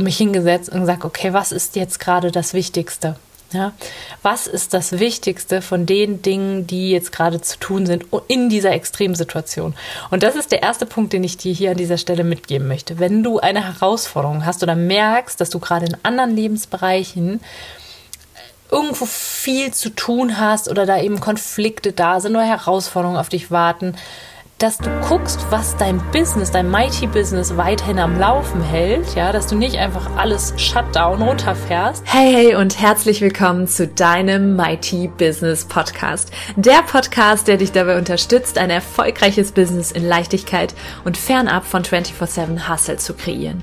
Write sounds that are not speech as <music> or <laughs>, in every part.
und mich hingesetzt und gesagt, okay, was ist jetzt gerade das Wichtigste? Ja, was ist das Wichtigste von den Dingen, die jetzt gerade zu tun sind in dieser Extremsituation? Und das ist der erste Punkt, den ich dir hier an dieser Stelle mitgeben möchte. Wenn du eine Herausforderung hast oder merkst, dass du gerade in anderen Lebensbereichen irgendwo viel zu tun hast oder da eben Konflikte da sind oder Herausforderungen auf dich warten, dass du guckst, was dein Business, dein Mighty Business weiterhin am Laufen hält, ja, dass du nicht einfach alles Shutdown runterfährst. Hey, hey und herzlich willkommen zu deinem Mighty Business Podcast. Der Podcast, der dich dabei unterstützt, ein erfolgreiches Business in Leichtigkeit und fernab von 24/7 Hustle zu kreieren.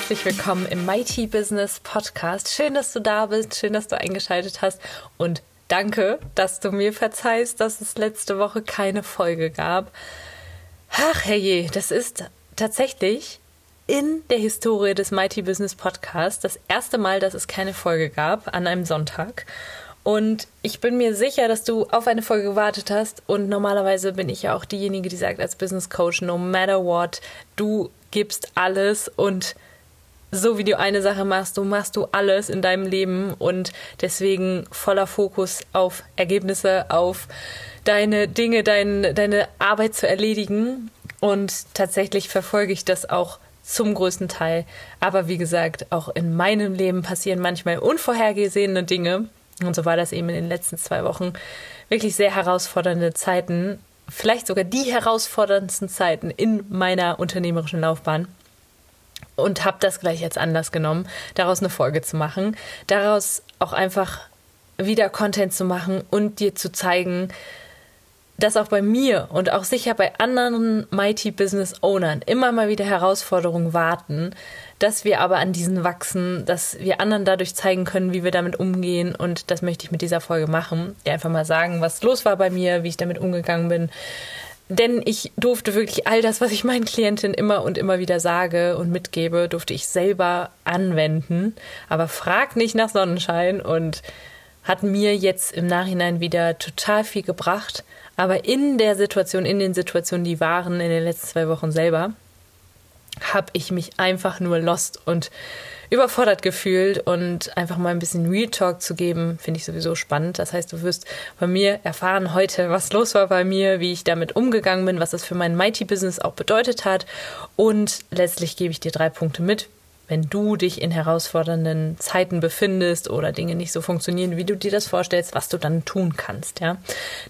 Herzlich willkommen im Mighty Business Podcast. Schön, dass du da bist, schön, dass du eingeschaltet hast und danke, dass du mir verzeihst, dass es letzte Woche keine Folge gab. Ach herrje, das ist tatsächlich in der Historie des Mighty Business Podcasts das erste Mal, dass es keine Folge gab an einem Sonntag. Und ich bin mir sicher, dass du auf eine Folge gewartet hast. Und normalerweise bin ich ja auch diejenige, die sagt als Business Coach, no matter what, du gibst alles und so wie du eine Sache machst, so machst du alles in deinem Leben und deswegen voller Fokus auf Ergebnisse, auf deine Dinge, dein, deine Arbeit zu erledigen. Und tatsächlich verfolge ich das auch zum größten Teil. Aber wie gesagt, auch in meinem Leben passieren manchmal unvorhergesehene Dinge. Und so war das eben in den letzten zwei Wochen wirklich sehr herausfordernde Zeiten. Vielleicht sogar die herausforderndsten Zeiten in meiner unternehmerischen Laufbahn und habe das gleich als Anlass genommen, daraus eine Folge zu machen, daraus auch einfach wieder Content zu machen und dir zu zeigen, dass auch bei mir und auch sicher bei anderen Mighty Business Ownern immer mal wieder Herausforderungen warten, dass wir aber an diesen wachsen, dass wir anderen dadurch zeigen können, wie wir damit umgehen. Und das möchte ich mit dieser Folge machen. Dir einfach mal sagen, was los war bei mir, wie ich damit umgegangen bin, denn ich durfte wirklich all das, was ich meinen Klientinnen immer und immer wieder sage und mitgebe, durfte ich selber anwenden. Aber frag nicht nach Sonnenschein und hat mir jetzt im Nachhinein wieder total viel gebracht. Aber in der Situation, in den Situationen, die waren in den letzten zwei Wochen selber, habe ich mich einfach nur lost und überfordert gefühlt und einfach mal ein bisschen Real Talk zu geben, finde ich sowieso spannend. Das heißt, du wirst von mir erfahren heute, was los war bei mir, wie ich damit umgegangen bin, was das für mein Mighty Business auch bedeutet hat und letztlich gebe ich dir drei Punkte mit, wenn du dich in herausfordernden Zeiten befindest oder Dinge nicht so funktionieren, wie du dir das vorstellst, was du dann tun kannst, ja.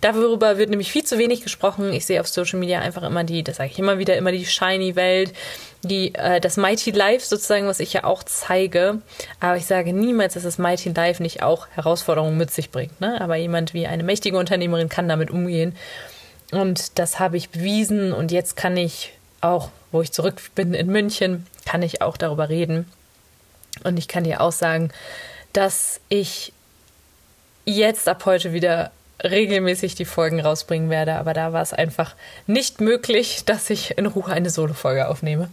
Darüber wird nämlich viel zu wenig gesprochen. Ich sehe auf Social Media einfach immer die, das sage ich immer wieder, immer die shiny Welt, die äh, das Mighty Life sozusagen, was ich ja auch zeige. Aber ich sage niemals, dass das Mighty Life nicht auch Herausforderungen mit sich bringt. Ne? Aber jemand wie eine mächtige Unternehmerin kann damit umgehen. Und das habe ich bewiesen und jetzt kann ich auch, wo ich zurück bin in München, kann ich auch darüber reden. Und ich kann dir auch sagen, dass ich jetzt ab heute wieder regelmäßig die Folgen rausbringen werde, aber da war es einfach nicht möglich, <laughs> dass ich in Ruhe eine Solo-Folge aufnehme.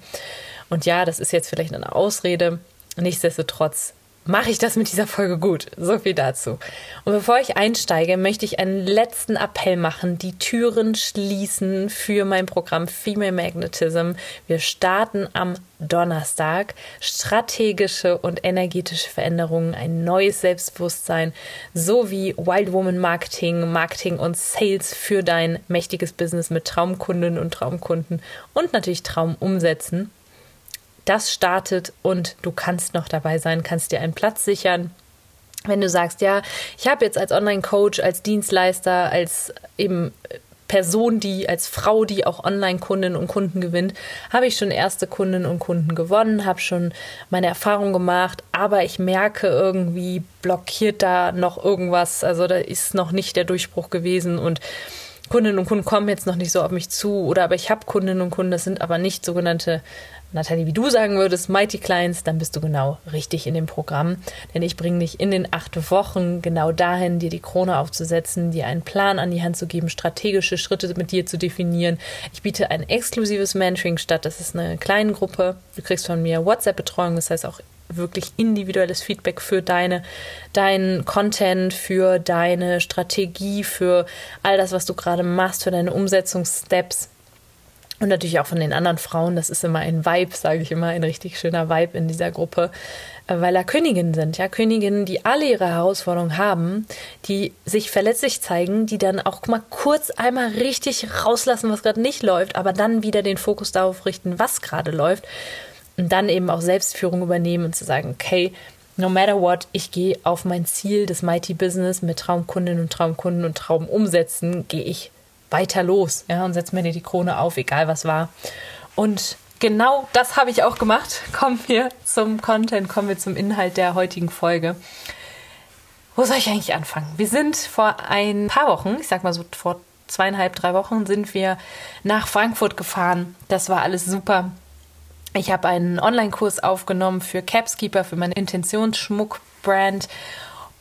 Und ja, das ist jetzt vielleicht eine Ausrede. Nichtsdestotrotz mache ich das mit dieser Folge gut. So viel dazu. Und bevor ich einsteige, möchte ich einen letzten Appell machen, die Türen schließen für mein Programm Female Magnetism. Wir starten am Donnerstag. Strategische und energetische Veränderungen, ein neues Selbstbewusstsein sowie Wild Woman Marketing, Marketing und Sales für dein mächtiges Business mit Traumkundinnen und Traumkunden und natürlich Traumumsätzen das startet und du kannst noch dabei sein, kannst dir einen Platz sichern. Wenn du sagst, ja, ich habe jetzt als Online-Coach, als Dienstleister, als eben Person, die als Frau, die auch Online-Kundinnen und Kunden gewinnt, habe ich schon erste Kundinnen und Kunden gewonnen, habe schon meine Erfahrung gemacht, aber ich merke irgendwie blockiert da noch irgendwas, also da ist noch nicht der Durchbruch gewesen und Kundinnen und Kunden kommen jetzt noch nicht so auf mich zu oder aber ich habe Kundinnen und Kunden, das sind aber nicht sogenannte Nathalie, wie du sagen würdest, Mighty Clients, dann bist du genau richtig in dem Programm. Denn ich bringe dich in den acht Wochen genau dahin, dir die Krone aufzusetzen, dir einen Plan an die Hand zu geben, strategische Schritte mit dir zu definieren. Ich biete ein exklusives Mentoring statt. Das ist eine kleine Gruppe. Du kriegst von mir WhatsApp-Betreuung, das heißt auch wirklich individuelles Feedback für deine, deinen Content, für deine Strategie, für all das, was du gerade machst, für deine Umsetzungssteps und natürlich auch von den anderen Frauen. Das ist immer ein Vibe, sage ich immer, ein richtig schöner Vibe in dieser Gruppe, äh, weil da Königinnen sind, ja, Königinnen, die alle ihre Herausforderungen haben, die sich verletzlich zeigen, die dann auch mal kurz einmal richtig rauslassen, was gerade nicht läuft, aber dann wieder den Fokus darauf richten, was gerade läuft. Und dann eben auch Selbstführung übernehmen und zu sagen, okay, no matter what, ich gehe auf mein Ziel des Mighty Business mit Traumkundinnen und Traumkunden und Traumumsätzen, gehe ich weiter los, ja, und setze mir die Krone auf, egal was war. Und genau das habe ich auch gemacht. <laughs> Kommen wir zum Content, kommen wir zum Inhalt der heutigen Folge. Wo soll ich eigentlich anfangen? Wir sind vor ein paar Wochen, ich sag mal so vor zweieinhalb, drei Wochen, sind wir nach Frankfurt gefahren. Das war alles super. Ich habe einen Online-Kurs aufgenommen für Capskeeper, für meine Intentionsschmuck-Brand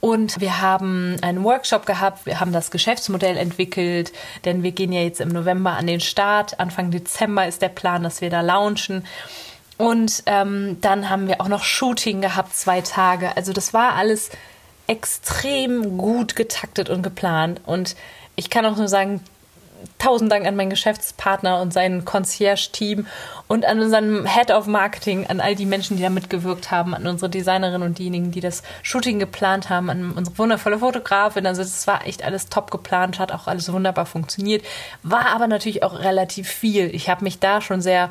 und wir haben einen Workshop gehabt, wir haben das Geschäftsmodell entwickelt, denn wir gehen ja jetzt im November an den Start. Anfang Dezember ist der Plan, dass wir da launchen. Und ähm, dann haben wir auch noch Shooting gehabt, zwei Tage. Also das war alles extrem gut getaktet und geplant. Und ich kann auch nur sagen, tausend Dank an meinen Geschäftspartner und sein Concierge-Team und an unseren Head of Marketing, an all die Menschen, die da mitgewirkt haben, an unsere Designerin und diejenigen, die das Shooting geplant haben, an unsere wundervolle Fotografin. Also es war echt alles top geplant, hat auch alles wunderbar funktioniert, war aber natürlich auch relativ viel. Ich habe mich da schon sehr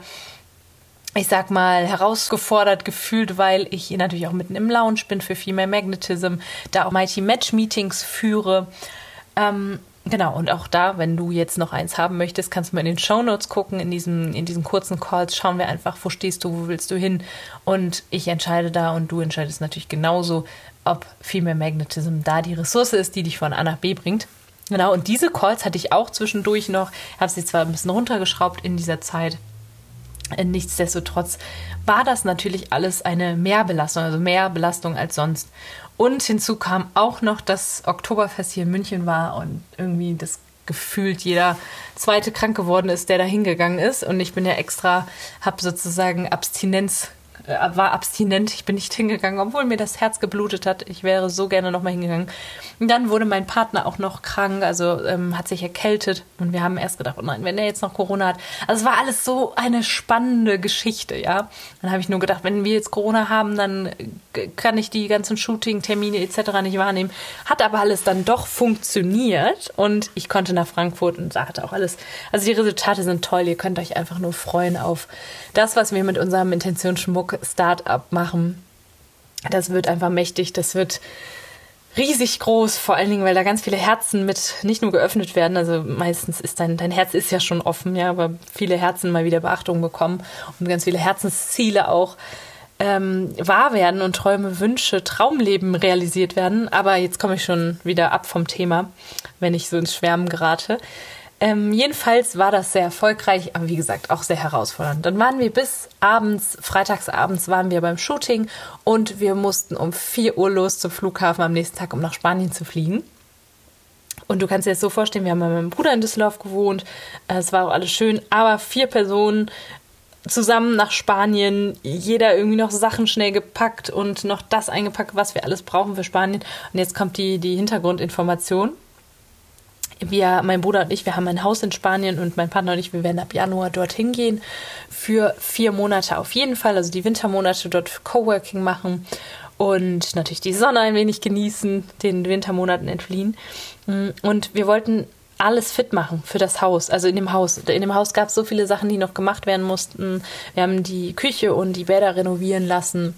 ich sag mal, herausgefordert gefühlt, weil ich natürlich auch mitten im Lounge bin für Female Magnetism, da auch Mighty Match Meetings führe. Ähm, Genau, und auch da, wenn du jetzt noch eins haben möchtest, kannst du mal in den Show Notes gucken. In diesen, in diesen kurzen Calls schauen wir einfach, wo stehst du, wo willst du hin. Und ich entscheide da und du entscheidest natürlich genauso, ob Female Magnetism da die Ressource ist, die dich von A nach B bringt. Genau, und diese Calls hatte ich auch zwischendurch noch, habe sie zwar ein bisschen runtergeschraubt in dieser Zeit. Nichtsdestotrotz war das natürlich alles eine Mehrbelastung, also mehr Belastung als sonst. Und hinzu kam auch noch, dass Oktoberfest hier in München war und irgendwie das gefühlt jeder zweite krank geworden ist, der da hingegangen ist. Und ich bin ja extra, habe sozusagen Abstinenz äh, war abstinent, ich bin nicht hingegangen, obwohl mir das Herz geblutet hat. Ich wäre so gerne nochmal hingegangen. Und dann wurde mein Partner auch noch krank, also ähm, hat sich erkältet. Und wir haben erst gedacht, oh nein, wenn er jetzt noch Corona hat. Also es war alles so eine spannende Geschichte, ja. Dann habe ich nur gedacht, wenn wir jetzt Corona haben, dann kann ich die ganzen Shooting-Termine etc. nicht wahrnehmen. Hat aber alles dann doch funktioniert und ich konnte nach Frankfurt und da hatte auch alles. Also die Resultate sind toll. Ihr könnt euch einfach nur freuen auf das, was wir mit unserem Intentionsschmuck Startup machen. Das wird einfach mächtig, das wird riesig groß, vor allen Dingen, weil da ganz viele Herzen mit nicht nur geöffnet werden, also meistens ist dein, dein Herz ist ja schon offen, ja, aber viele Herzen mal wieder Beachtung bekommen und ganz viele Herzensziele auch ähm, wahr werden und Träume, Wünsche, Traumleben realisiert werden. Aber jetzt komme ich schon wieder ab vom Thema, wenn ich so ins Schwärmen gerate. Ähm, jedenfalls war das sehr erfolgreich, aber wie gesagt auch sehr herausfordernd. Dann waren wir bis abends, freitagsabends waren wir beim Shooting und wir mussten um 4 Uhr los zum Flughafen am nächsten Tag, um nach Spanien zu fliegen. Und du kannst dir das so vorstellen, wir haben bei meinem Bruder in Düsseldorf gewohnt, es war auch alles schön, aber vier Personen zusammen nach Spanien, jeder irgendwie noch Sachen schnell gepackt und noch das eingepackt, was wir alles brauchen für Spanien. Und jetzt kommt die, die Hintergrundinformation wir, mein Bruder und ich, wir haben ein Haus in Spanien und mein Partner und ich, wir werden ab Januar dorthin gehen für vier Monate auf jeden Fall, also die Wintermonate dort Coworking machen und natürlich die Sonne ein wenig genießen, den Wintermonaten entfliehen. Und wir wollten alles fit machen für das Haus, also in dem Haus. In dem Haus gab es so viele Sachen, die noch gemacht werden mussten. Wir haben die Küche und die Bäder renovieren lassen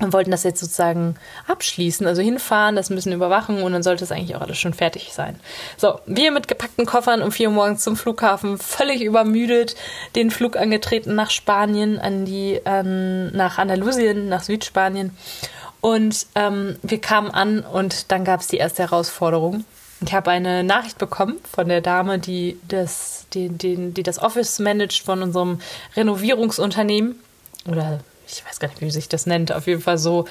und wollten das jetzt sozusagen abschließen, also hinfahren, das bisschen überwachen und dann sollte es eigentlich auch alles schon fertig sein. So, wir mit gepackten Koffern um vier Uhr morgens zum Flughafen, völlig übermüdet, den Flug angetreten nach Spanien, an die, ähm, nach Andalusien, nach Südspanien. Und ähm, wir kamen an und dann gab es die erste Herausforderung. Ich habe eine Nachricht bekommen von der Dame, die das, die, die, die das Office managt von unserem Renovierungsunternehmen oder ich weiß gar nicht, wie sich das nennt, auf jeden Fall so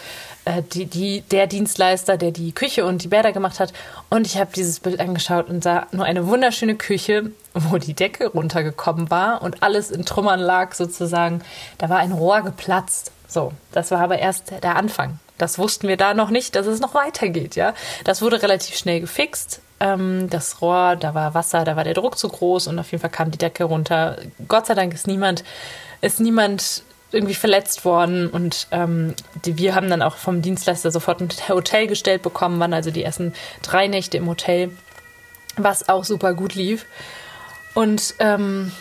äh, die, die, der Dienstleister, der die Küche und die Bäder gemacht hat. Und ich habe dieses Bild angeschaut und sah nur eine wunderschöne Küche, wo die Decke runtergekommen war und alles in Trümmern lag sozusagen. Da war ein Rohr geplatzt. So, das war aber erst der Anfang. Das wussten wir da noch nicht, dass es noch weitergeht, ja. Das wurde relativ schnell gefixt. Ähm, das Rohr, da war Wasser, da war der Druck zu groß und auf jeden Fall kam die Decke runter. Gott sei Dank ist niemand, ist niemand irgendwie verletzt worden und ähm, die, wir haben dann auch vom Dienstleister sofort ein Hotel gestellt bekommen, waren also die ersten drei Nächte im Hotel, was auch super gut lief. Und ähm,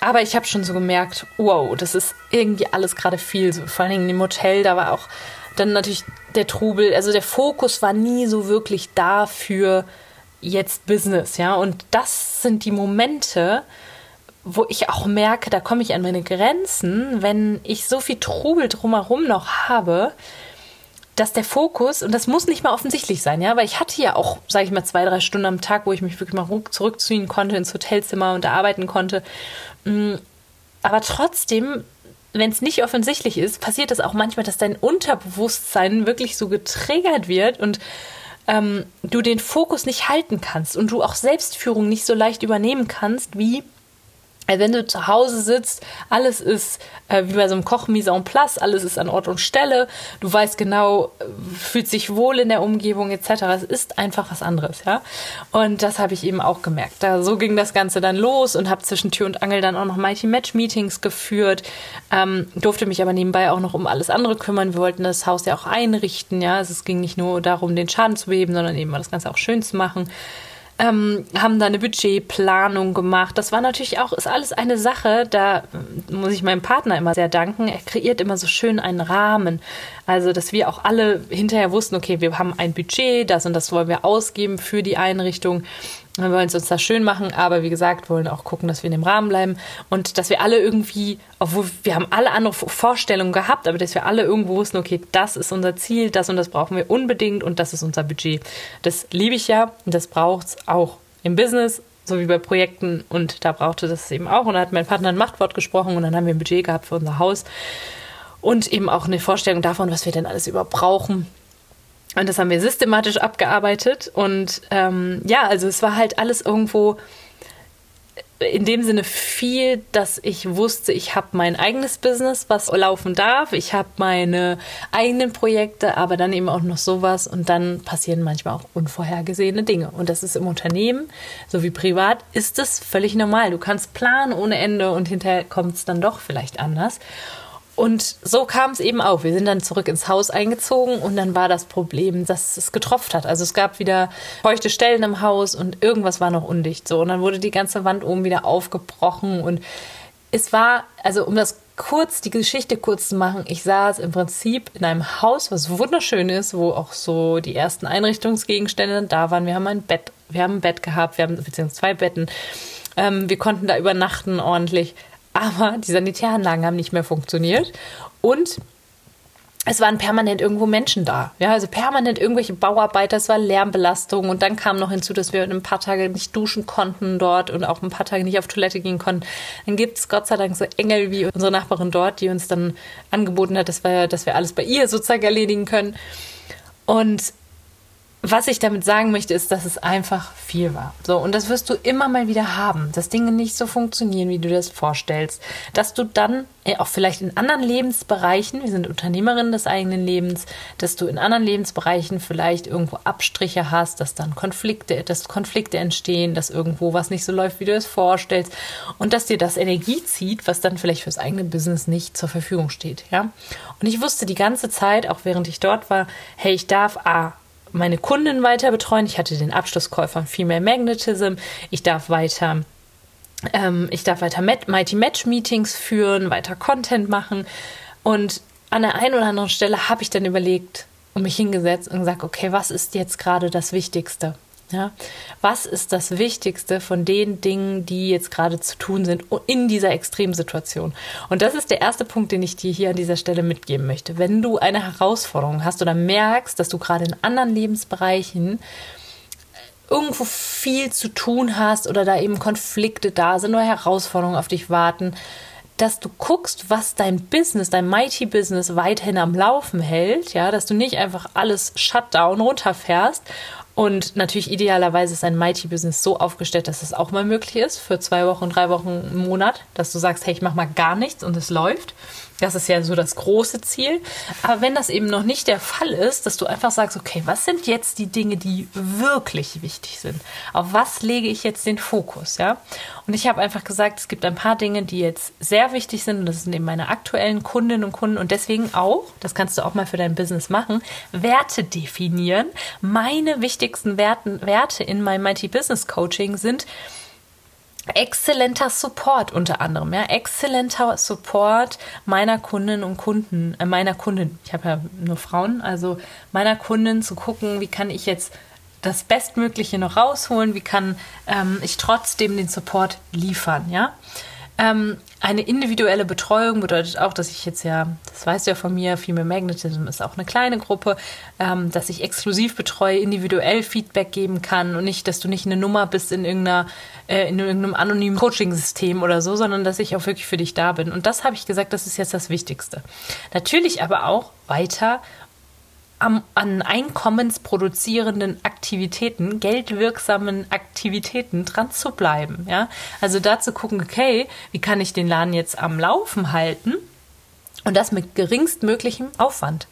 aber ich habe schon so gemerkt, wow, das ist irgendwie alles gerade viel. So, vor allen Dingen im Hotel, da war auch dann natürlich der Trubel, also der Fokus war nie so wirklich da für jetzt Business, ja. Und das sind die Momente, wo ich auch merke, da komme ich an meine Grenzen, wenn ich so viel Trubel drumherum noch habe, dass der Fokus, und das muss nicht mal offensichtlich sein, ja, weil ich hatte ja auch, sage ich mal, zwei, drei Stunden am Tag, wo ich mich wirklich mal zurückziehen konnte ins Hotelzimmer und arbeiten konnte. Mm, aber trotzdem, wenn es nicht offensichtlich ist, passiert es auch manchmal, dass dein Unterbewusstsein wirklich so getriggert wird und ähm, du den Fokus nicht halten kannst und du auch Selbstführung nicht so leicht übernehmen kannst, wie also wenn du zu Hause sitzt, alles ist äh, wie bei so einem Koch mise en place, alles ist an Ort und Stelle, du weißt genau, äh, fühlt sich wohl in der Umgebung etc. Es ist einfach was anderes, ja. Und das habe ich eben auch gemerkt. Da so ging das Ganze dann los und habe zwischen Tür und Angel dann auch noch Mighty Match Meetings geführt, ähm, durfte mich aber nebenbei auch noch um alles andere kümmern. Wir wollten das Haus ja auch einrichten, ja. Also es ging nicht nur darum, den Schaden zu beheben, sondern eben das Ganze auch schön zu machen ähm, haben da eine Budgetplanung gemacht. Das war natürlich auch, ist alles eine Sache, da muss ich meinem Partner immer sehr danken. Er kreiert immer so schön einen Rahmen. Also, dass wir auch alle hinterher wussten, okay, wir haben ein Budget, das und das wollen wir ausgeben für die Einrichtung. Wir wollen es uns da schön machen, aber wie gesagt, wollen auch gucken, dass wir in dem Rahmen bleiben und dass wir alle irgendwie, obwohl wir haben alle andere Vorstellungen gehabt, aber dass wir alle irgendwo wussten, okay, das ist unser Ziel, das und das brauchen wir unbedingt und das ist unser Budget. Das liebe ich ja und das braucht es auch im Business, so wie bei Projekten und da brauchte das eben auch und da hat mein Partner ein Machtwort gesprochen und dann haben wir ein Budget gehabt für unser Haus und eben auch eine Vorstellung davon, was wir denn alles überbrauchen. Und das haben wir systematisch abgearbeitet. Und ähm, ja, also es war halt alles irgendwo in dem Sinne viel, dass ich wusste, ich habe mein eigenes Business, was laufen darf. Ich habe meine eigenen Projekte, aber dann eben auch noch sowas. Und dann passieren manchmal auch unvorhergesehene Dinge. Und das ist im Unternehmen sowie privat, ist das völlig normal. Du kannst planen ohne Ende und hinterher kommt es dann doch vielleicht anders. Und so kam es eben auch. Wir sind dann zurück ins Haus eingezogen und dann war das Problem, dass es getroffen hat. Also es gab wieder feuchte Stellen im Haus und irgendwas war noch undicht. So und dann wurde die ganze Wand oben wieder aufgebrochen und es war, also um das kurz, die Geschichte kurz zu machen, ich saß im Prinzip in einem Haus, was wunderschön ist, wo auch so die ersten Einrichtungsgegenstände da waren. Wir haben ein Bett, wir haben ein Bett gehabt, wir haben beziehungsweise zwei Betten. Ähm, wir konnten da übernachten ordentlich aber die Sanitäranlagen haben nicht mehr funktioniert und es waren permanent irgendwo Menschen da. Ja, also permanent irgendwelche Bauarbeiter, es war Lärmbelastung und dann kam noch hinzu, dass wir ein paar Tage nicht duschen konnten dort und auch ein paar Tage nicht auf Toilette gehen konnten. Dann gibt es Gott sei Dank so Engel wie unsere Nachbarin dort, die uns dann angeboten hat, dass wir, dass wir alles bei ihr sozusagen erledigen können. Und was ich damit sagen möchte, ist, dass es einfach viel war. So, und das wirst du immer mal wieder haben, dass Dinge nicht so funktionieren, wie du das vorstellst. Dass du dann äh, auch vielleicht in anderen Lebensbereichen, wir sind Unternehmerinnen des eigenen Lebens, dass du in anderen Lebensbereichen vielleicht irgendwo Abstriche hast, dass dann Konflikte, dass Konflikte entstehen, dass irgendwo was nicht so läuft, wie du es vorstellst und dass dir das Energie zieht, was dann vielleicht fürs eigene Business nicht zur Verfügung steht, ja. Und ich wusste die ganze Zeit, auch während ich dort war, hey, ich darf A, meine Kunden weiter betreuen. Ich hatte den Abschlusscall von Female Magnetism. Ich darf weiter ähm, ich darf weiter Mighty Match Meetings führen, weiter Content machen. Und an der einen oder anderen Stelle habe ich dann überlegt und mich hingesetzt und gesagt, okay, was ist jetzt gerade das Wichtigste? Ja, was ist das Wichtigste von den Dingen, die jetzt gerade zu tun sind in dieser Extremsituation? Und das ist der erste Punkt, den ich dir hier an dieser Stelle mitgeben möchte. Wenn du eine Herausforderung hast oder merkst, dass du gerade in anderen Lebensbereichen irgendwo viel zu tun hast oder da eben Konflikte da sind oder Herausforderungen auf dich warten, dass du guckst, was dein Business, dein Mighty Business weiterhin am Laufen hält, ja, dass du nicht einfach alles Shutdown runterfährst und natürlich idealerweise ist ein Mighty Business so aufgestellt, dass es auch mal möglich ist für zwei Wochen, drei Wochen, einen Monat, dass du sagst, hey, ich mache mal gar nichts und es läuft. Das ist ja so das große Ziel. Aber wenn das eben noch nicht der Fall ist, dass du einfach sagst, okay, was sind jetzt die Dinge, die wirklich wichtig sind? Auf was lege ich jetzt den Fokus, ja? Und ich habe einfach gesagt, es gibt ein paar Dinge, die jetzt sehr wichtig sind und das sind eben meine aktuellen Kundinnen und Kunden und deswegen auch, das kannst du auch mal für dein Business machen, Werte definieren. Meine wichtigsten Werten, Werte in meinem Mighty Business Coaching sind exzellenter Support unter anderem, ja, exzellenter Support meiner Kundinnen und Kunden, äh, meiner Kunden, ich habe ja nur Frauen, also meiner Kunden zu gucken, wie kann ich jetzt das Bestmögliche noch rausholen, wie kann ähm, ich trotzdem den Support liefern, ja. Ähm, eine individuelle Betreuung bedeutet auch, dass ich jetzt ja, das weißt du ja von mir, Female Magnetism ist auch eine kleine Gruppe, ähm, dass ich exklusiv betreue, individuell Feedback geben kann und nicht, dass du nicht eine Nummer bist in irgendeiner, äh, in irgendeinem anonymen Coaching-System oder so, sondern dass ich auch wirklich für dich da bin. Und das habe ich gesagt, das ist jetzt das Wichtigste. Natürlich aber auch weiter am, an einkommensproduzierenden Aktivitäten, geldwirksamen Aktivitäten dran zu bleiben. Ja? Also da zu gucken, okay, wie kann ich den Laden jetzt am Laufen halten und das mit geringstmöglichem Aufwand.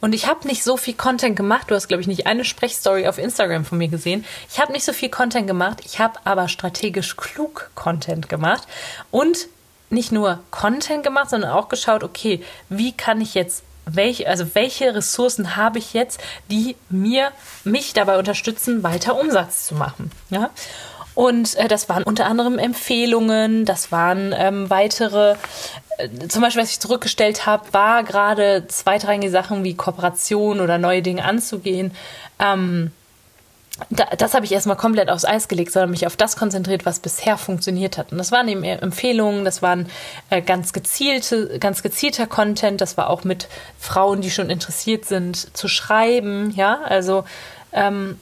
Und ich habe nicht so viel Content gemacht. Du hast, glaube ich, nicht eine Sprechstory auf Instagram von mir gesehen. Ich habe nicht so viel Content gemacht. Ich habe aber strategisch klug Content gemacht und nicht nur Content gemacht, sondern auch geschaut, okay, wie kann ich jetzt welche, also welche Ressourcen habe ich jetzt, die mir, mich dabei unterstützen, weiter Umsatz zu machen. Ja? Und äh, das waren unter anderem Empfehlungen, das waren ähm, weitere, äh, zum Beispiel, was ich zurückgestellt habe, war gerade zweitrangige Sachen wie Kooperation oder neue Dinge anzugehen. Ähm, da, das habe ich erstmal komplett aufs Eis gelegt, sondern mich auf das konzentriert, was bisher funktioniert hat. Und das waren eben Empfehlungen, das waren äh, ganz gezielte, ganz gezielter Content, das war auch mit Frauen, die schon interessiert sind, zu schreiben, ja, also ähm,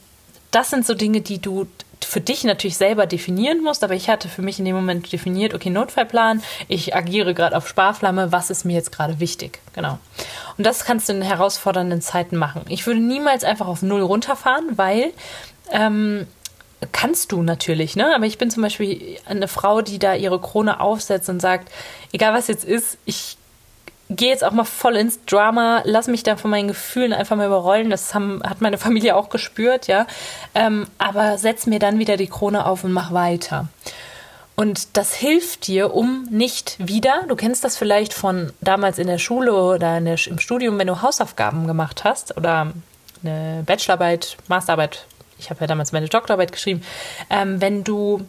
das sind so Dinge, die du für dich natürlich selber definieren musst, aber ich hatte für mich in dem Moment definiert, okay, Notfallplan, ich agiere gerade auf Sparflamme, was ist mir jetzt gerade wichtig? Genau. Und das kannst du in herausfordernden Zeiten machen. Ich würde niemals einfach auf Null runterfahren, weil ähm, kannst du natürlich, ne? Aber ich bin zum Beispiel eine Frau, die da ihre Krone aufsetzt und sagt, egal was jetzt ist, ich gehe jetzt auch mal voll ins Drama, lass mich da von meinen Gefühlen einfach mal überrollen. Das haben, hat meine Familie auch gespürt, ja. Ähm, aber setz mir dann wieder die Krone auf und mach weiter. Und das hilft dir, um nicht wieder, du kennst das vielleicht von damals in der Schule oder der, im Studium, wenn du Hausaufgaben gemacht hast oder eine Bachelorarbeit, Masterarbeit, ich habe ja damals meine Doktorarbeit geschrieben, ähm, wenn du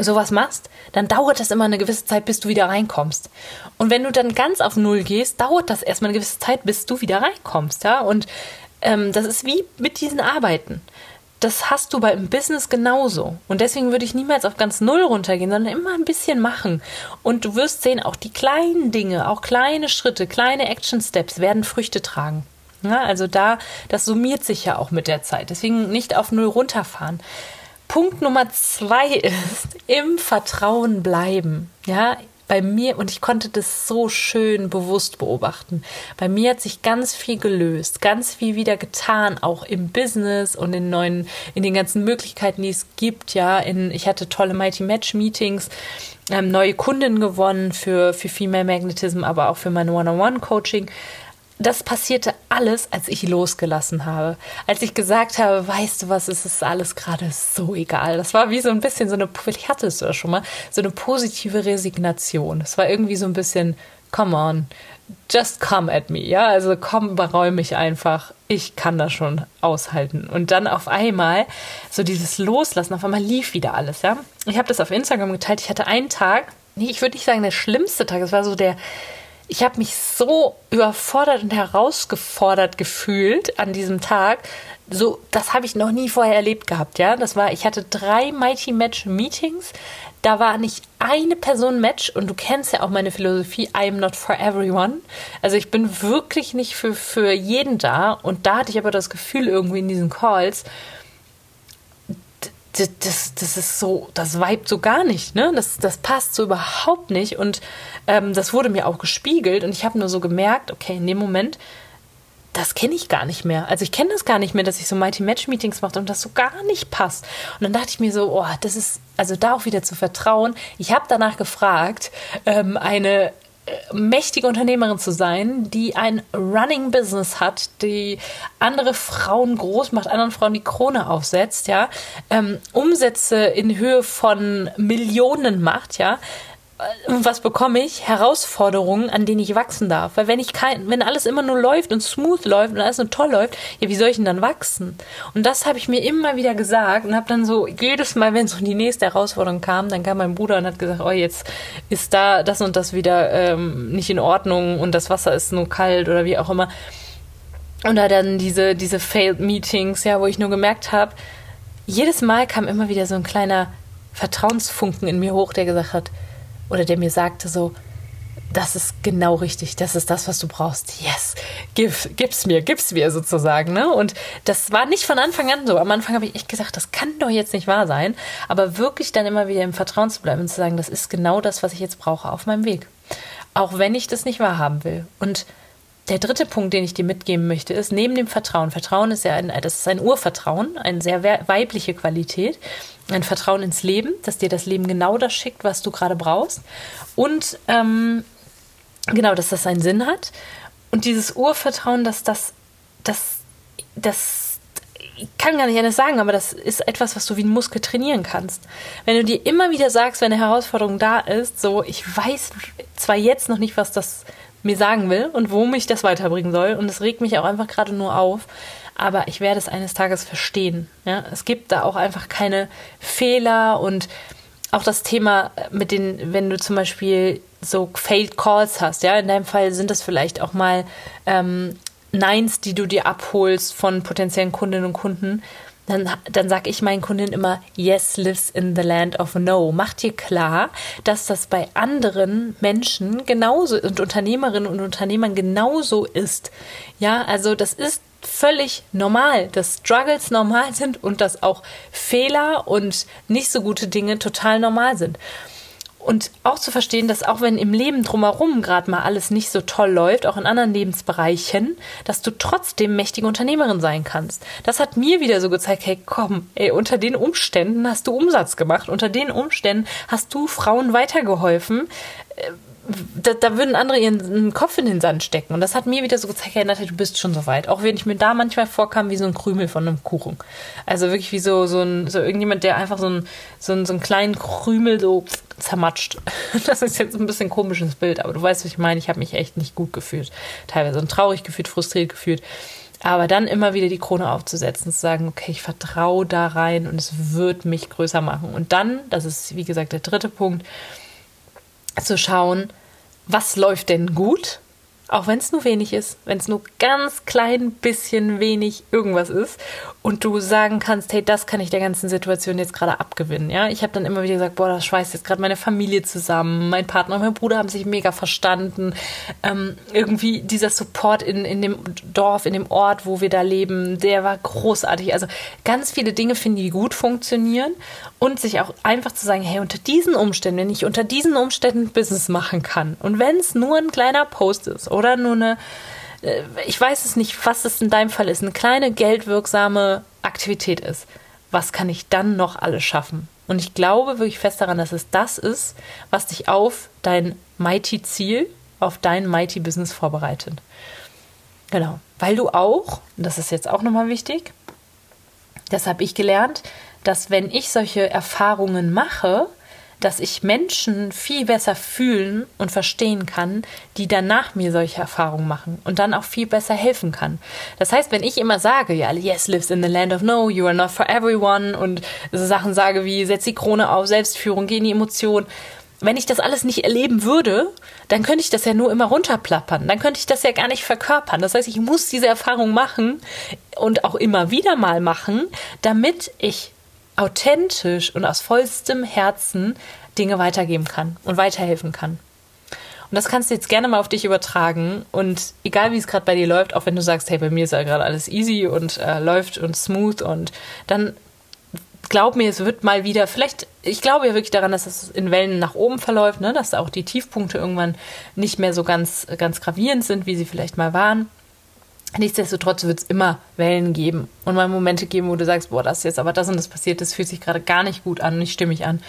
sowas machst, dann dauert das immer eine gewisse Zeit, bis du wieder reinkommst. Und wenn du dann ganz auf Null gehst, dauert das erstmal eine gewisse Zeit, bis du wieder reinkommst, ja. Und ähm, das ist wie mit diesen Arbeiten. Das hast du beim Business genauso. Und deswegen würde ich niemals auf ganz Null runtergehen, sondern immer ein bisschen machen. Und du wirst sehen, auch die kleinen Dinge, auch kleine Schritte, kleine Action Steps werden Früchte tragen. Ja, also da, das summiert sich ja auch mit der Zeit. Deswegen nicht auf Null runterfahren. Punkt Nummer zwei ist im Vertrauen bleiben. Ja, bei mir, und ich konnte das so schön bewusst beobachten, bei mir hat sich ganz viel gelöst, ganz viel wieder getan, auch im Business und in neuen, in den ganzen Möglichkeiten, die es gibt, ja, in, ich hatte tolle Mighty Match Meetings, ähm, neue Kunden gewonnen für, für Female Magnetism, aber auch für mein One-on-One-Coaching das passierte alles, als ich losgelassen habe. Als ich gesagt habe, weißt du was, es ist alles gerade so egal. Das war wie so ein bisschen so eine, ich hatte es ja schon mal, so eine positive Resignation. Es war irgendwie so ein bisschen, come on, just come at me. Ja, also komm, überräum mich einfach. Ich kann das schon aushalten. Und dann auf einmal, so dieses Loslassen, auf einmal lief wieder alles, ja. Ich habe das auf Instagram geteilt. Ich hatte einen Tag, nee, ich würde nicht sagen der schlimmste Tag, es war so der, ich habe mich so überfordert und herausgefordert gefühlt an diesem Tag. So, das habe ich noch nie vorher erlebt gehabt, ja. Das war, ich hatte drei Mighty Match Meetings. Da war nicht eine Person Match und du kennst ja auch meine Philosophie, I am not for everyone. Also ich bin wirklich nicht für, für jeden da und da hatte ich aber das Gefühl irgendwie in diesen Calls, das, das ist so, das vibet so gar nicht, ne? Das, das passt so überhaupt nicht. Und ähm, das wurde mir auch gespiegelt und ich habe nur so gemerkt, okay, in dem Moment, das kenne ich gar nicht mehr. Also ich kenne das gar nicht mehr, dass ich so Mighty Match Meetings mache und das so gar nicht passt. Und dann dachte ich mir so, oh, das ist also da auch wieder zu vertrauen. Ich habe danach gefragt, ähm, eine mächtige Unternehmerin zu sein, die ein Running Business hat, die andere Frauen groß macht, anderen Frauen die Krone aufsetzt, ja, ähm, Umsätze in Höhe von Millionen macht, ja, was bekomme ich? Herausforderungen, an denen ich wachsen darf. Weil wenn ich kein, wenn alles immer nur läuft und smooth läuft und alles nur toll läuft, ja, wie soll ich denn dann wachsen? Und das habe ich mir immer wieder gesagt und habe dann so jedes Mal, wenn so die nächste Herausforderung kam, dann kam mein Bruder und hat gesagt, oh, jetzt ist da das und das wieder ähm, nicht in Ordnung und das Wasser ist nur kalt oder wie auch immer. Und da dann diese, diese Failed Meetings, ja, wo ich nur gemerkt habe, jedes Mal kam immer wieder so ein kleiner Vertrauensfunken in mir hoch, der gesagt hat, oder der mir sagte so, das ist genau richtig, das ist das, was du brauchst. Yes, Gib, gib's mir, gib's mir sozusagen. Ne? Und das war nicht von Anfang an so. Am Anfang habe ich echt gesagt, das kann doch jetzt nicht wahr sein. Aber wirklich dann immer wieder im Vertrauen zu bleiben und zu sagen, das ist genau das, was ich jetzt brauche auf meinem Weg. Auch wenn ich das nicht wahrhaben will. Und der dritte Punkt, den ich dir mitgeben möchte, ist neben dem Vertrauen. Vertrauen ist ja ein, das ist ein Urvertrauen, eine sehr weibliche Qualität. Ein Vertrauen ins Leben, dass dir das Leben genau das schickt, was du gerade brauchst. Und ähm, genau, dass das einen Sinn hat. Und dieses Urvertrauen, dass das, das, das, ich kann gar nicht anders sagen, aber das ist etwas, was du wie ein Muskel trainieren kannst. Wenn du dir immer wieder sagst, wenn eine Herausforderung da ist, so, ich weiß zwar jetzt noch nicht, was das mir sagen will und wo mich das weiterbringen soll. Und es regt mich auch einfach gerade nur auf. Aber ich werde es eines Tages verstehen. Ja? Es gibt da auch einfach keine Fehler und auch das Thema mit den, wenn du zum Beispiel so Failed Calls hast, ja, in deinem Fall sind das vielleicht auch mal ähm, Neins, die du dir abholst von potenziellen Kundinnen und Kunden, dann, dann sage ich meinen Kundinnen immer, yes lives in the land of no. Mach dir klar, dass das bei anderen Menschen genauso und Unternehmerinnen und Unternehmern genauso ist. Ja, also das ist völlig normal, dass Struggles normal sind und dass auch Fehler und nicht so gute Dinge total normal sind. Und auch zu verstehen, dass auch wenn im Leben drumherum gerade mal alles nicht so toll läuft, auch in anderen Lebensbereichen, dass du trotzdem mächtige Unternehmerin sein kannst. Das hat mir wieder so gezeigt, hey komm, ey, unter den Umständen hast du Umsatz gemacht, unter den Umständen hast du Frauen weitergeholfen äh, da, da, würden andere ihren Kopf in den Sand stecken. Und das hat mir wieder so gezeigt, hey Natalie, du bist schon so weit. Auch wenn ich mir da manchmal vorkam wie so ein Krümel von einem Kuchen. Also wirklich wie so, so, ein, so irgendjemand, der einfach so, ein, so, ein, so einen kleinen Krümel so zermatscht. <laughs> Das ist jetzt ein bisschen ein komisches Bild, aber du weißt, was ich meine. Ich habe mich echt nicht gut gefühlt. Teilweise und traurig gefühlt, frustriert gefühlt. Aber dann immer wieder die Krone aufzusetzen, zu sagen, okay, ich vertraue da rein und es wird mich größer machen. Und dann, das ist wie gesagt der dritte Punkt, zu schauen, was läuft denn gut auch wenn es nur wenig ist, wenn es nur ganz klein bisschen wenig irgendwas ist und du sagen kannst, hey, das kann ich der ganzen Situation jetzt gerade abgewinnen. Ja, ich habe dann immer wieder gesagt, boah, das schweißt jetzt gerade meine Familie zusammen, mein Partner und mein Bruder haben sich mega verstanden. Ähm, irgendwie dieser Support in, in dem Dorf, in dem Ort, wo wir da leben, der war großartig. Also ganz viele Dinge finden, die gut funktionieren und sich auch einfach zu sagen, hey, unter diesen Umständen, wenn ich unter diesen Umständen Business machen kann und wenn es nur ein kleiner Post ist oder nur eine, äh, ich weiß es nicht, was es in deinem Fall ist, eine kleine geldwirksame Aktivität ist. Was kann ich dann noch alles schaffen? Und ich glaube wirklich fest daran, dass es das ist, was dich auf dein Mighty-Ziel, auf dein Mighty-Business vorbereitet. Genau. Weil du auch, das ist jetzt auch nochmal wichtig, das habe ich gelernt, dass wenn ich solche Erfahrungen mache, dass ich Menschen viel besser fühlen und verstehen kann, die dann nach mir solche Erfahrungen machen und dann auch viel besser helfen kann. Das heißt, wenn ich immer sage, ja, yes lives in the land of no, you are not for everyone und so Sachen sage wie setz die Krone auf, Selbstführung, geh in die Emotion, wenn ich das alles nicht erleben würde, dann könnte ich das ja nur immer runterplappern. Dann könnte ich das ja gar nicht verkörpern. Das heißt, ich muss diese Erfahrung machen und auch immer wieder mal machen, damit ich authentisch und aus vollstem Herzen Dinge weitergeben kann und weiterhelfen kann. Und das kannst du jetzt gerne mal auf dich übertragen. Und egal wie es gerade bei dir läuft, auch wenn du sagst, hey, bei mir ist ja gerade alles easy und äh, läuft und smooth und dann glaub mir, es wird mal wieder, vielleicht, ich glaube ja wirklich daran, dass es in Wellen nach oben verläuft, ne? dass auch die Tiefpunkte irgendwann nicht mehr so ganz, ganz gravierend sind, wie sie vielleicht mal waren. Nichtsdestotrotz wird es immer Wellen geben und mal Momente geben, wo du sagst, boah, das ist jetzt aber das und das passiert, das fühlt sich gerade gar nicht gut an, nicht stimmig an.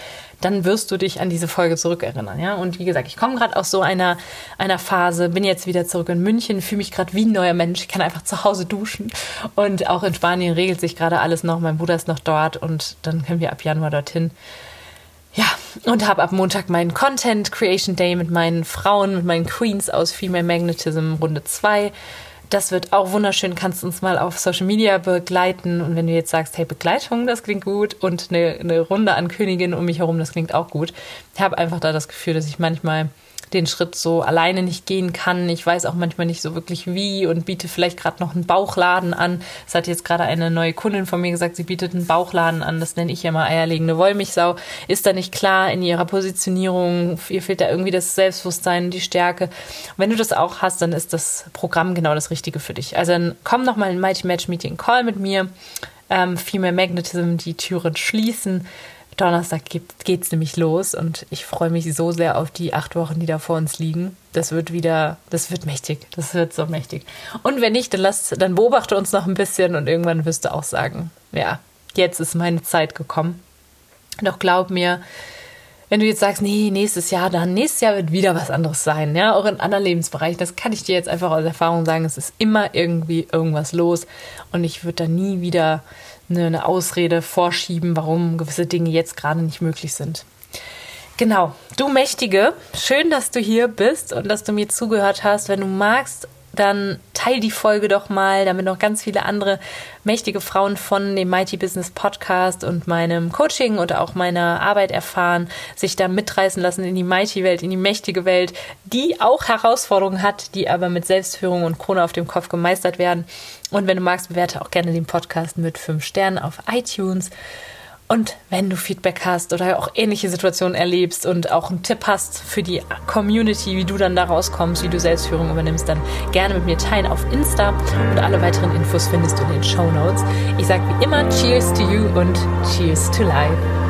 Dann wirst du dich an diese Folge zurückerinnern, ja. Und wie gesagt, ich komme gerade aus so einer, einer Phase, bin jetzt wieder zurück in München, fühle mich gerade wie ein neuer Mensch, ich kann einfach zu Hause duschen und auch in Spanien regelt sich gerade alles noch, mein Bruder ist noch dort und dann können wir ab Januar dorthin. Ja, und habe ab Montag meinen Content Creation Day mit meinen Frauen, mit meinen Queens aus Female Magnetism Runde 2 das wird auch wunderschön. Kannst uns mal auf Social Media begleiten. Und wenn du jetzt sagst, hey, Begleitung, das klingt gut und eine, eine Runde an Königinnen um mich herum, das klingt auch gut. Ich habe einfach da das Gefühl, dass ich manchmal den Schritt so alleine nicht gehen kann. Ich weiß auch manchmal nicht so wirklich wie und biete vielleicht gerade noch einen Bauchladen an. Es hat jetzt gerade eine neue Kundin von mir gesagt, sie bietet einen Bauchladen an. Das nenne ich ja mal eierlegende Wollmilchsau. Ist da nicht klar in ihrer Positionierung. Ihr fehlt da irgendwie das Selbstbewusstsein, die Stärke. wenn du das auch hast, dann ist das Programm genau das Richtige für dich. Also dann komm noch mal in Mighty Match Meeting Call mit mir. Ähm, Female Magnetism die Türen schließen Donnerstag geht es nämlich los und ich freue mich so sehr auf die acht Wochen, die da vor uns liegen. Das wird wieder, das wird mächtig. Das wird so mächtig. Und wenn nicht, dann, lass, dann beobachte uns noch ein bisschen und irgendwann wirst du auch sagen, ja, jetzt ist meine Zeit gekommen. Doch glaub mir, wenn du jetzt sagst, nee, nächstes Jahr, dann nächstes Jahr wird wieder was anderes sein, ja, auch in anderen Lebensbereichen. Das kann ich dir jetzt einfach aus Erfahrung sagen. Es ist immer irgendwie irgendwas los und ich würde da nie wieder eine Ausrede vorschieben, warum gewisse Dinge jetzt gerade nicht möglich sind. Genau, du Mächtige, schön, dass du hier bist und dass du mir zugehört hast. Wenn du magst, dann teil die Folge doch mal, damit noch ganz viele andere mächtige Frauen von dem Mighty Business Podcast und meinem Coaching und auch meiner Arbeit erfahren, sich da mitreißen lassen in die Mighty Welt, in die mächtige Welt, die auch Herausforderungen hat, die aber mit Selbstführung und Krone auf dem Kopf gemeistert werden. Und wenn du magst, bewerte auch gerne den Podcast mit fünf Sternen auf iTunes. Und wenn du Feedback hast oder auch ähnliche Situationen erlebst und auch einen Tipp hast für die Community, wie du dann da rauskommst, wie du Selbstführung übernimmst, dann gerne mit mir teilen auf Insta und alle weiteren Infos findest du in den Show Notes. Ich sage wie immer Cheers to you und Cheers to life.